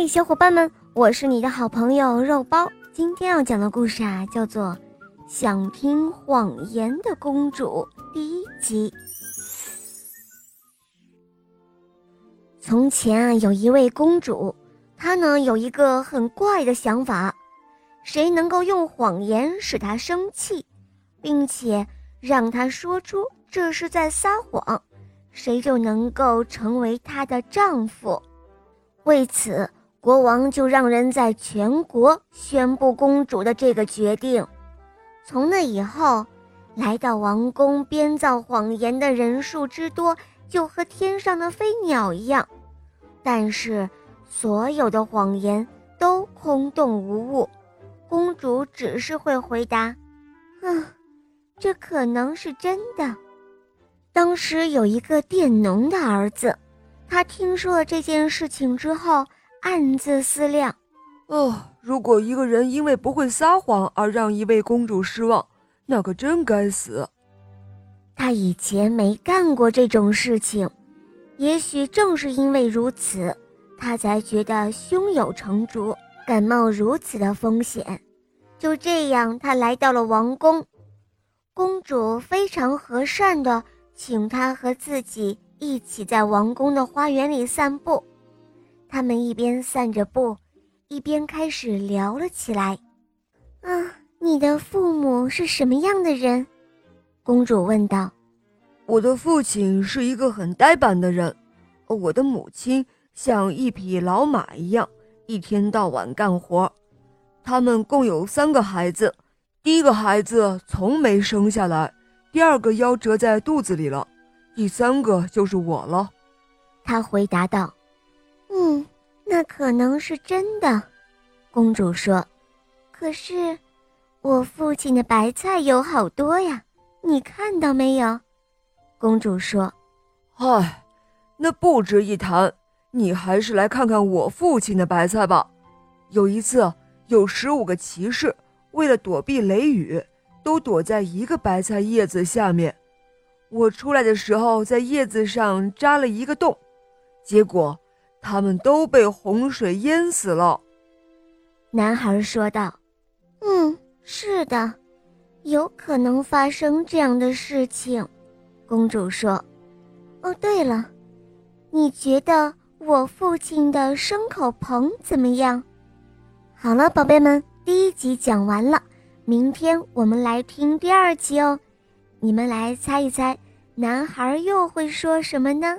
嘿，小伙伴们，我是你的好朋友肉包。今天要讲的故事啊，叫做《想听谎言的公主》第一集。从前啊，有一位公主，她呢有一个很怪的想法：谁能够用谎言使她生气，并且让她说出这是在撒谎，谁就能够成为她的丈夫。为此。国王就让人在全国宣布公主的这个决定。从那以后，来到王宫编造谎言的人数之多，就和天上的飞鸟一样。但是，所有的谎言都空洞无物。公主只是会回答：“嗯，这可能是真的。”当时有一个佃农的儿子，他听说了这件事情之后。暗自思量：“哦，如果一个人因为不会撒谎而让一位公主失望，那可真该死。”他以前没干过这种事情，也许正是因为如此，他才觉得胸有成竹，敢冒如此的风险。就这样，他来到了王宫，公主非常和善的请他和自己一起在王宫的花园里散步。他们一边散着步，一边开始聊了起来。啊，你的父母是什么样的人？公主问道。我的父亲是一个很呆板的人，我的母亲像一匹老马一样，一天到晚干活。他们共有三个孩子，第一个孩子从没生下来，第二个夭折在肚子里了，第三个就是我了。他回答道。那可能是真的，公主说。可是，我父亲的白菜有好多呀，你看到没有？公主说。唉，那不值一谈。你还是来看看我父亲的白菜吧。有一次，有十五个骑士为了躲避雷雨，都躲在一个白菜叶子下面。我出来的时候，在叶子上扎了一个洞，结果。他们都被洪水淹死了，男孩说道：“嗯，是的，有可能发生这样的事情。”公主说：“哦，对了，你觉得我父亲的牲口棚怎么样？”好了，宝贝们，第一集讲完了，明天我们来听第二集哦。你们来猜一猜，男孩又会说什么呢？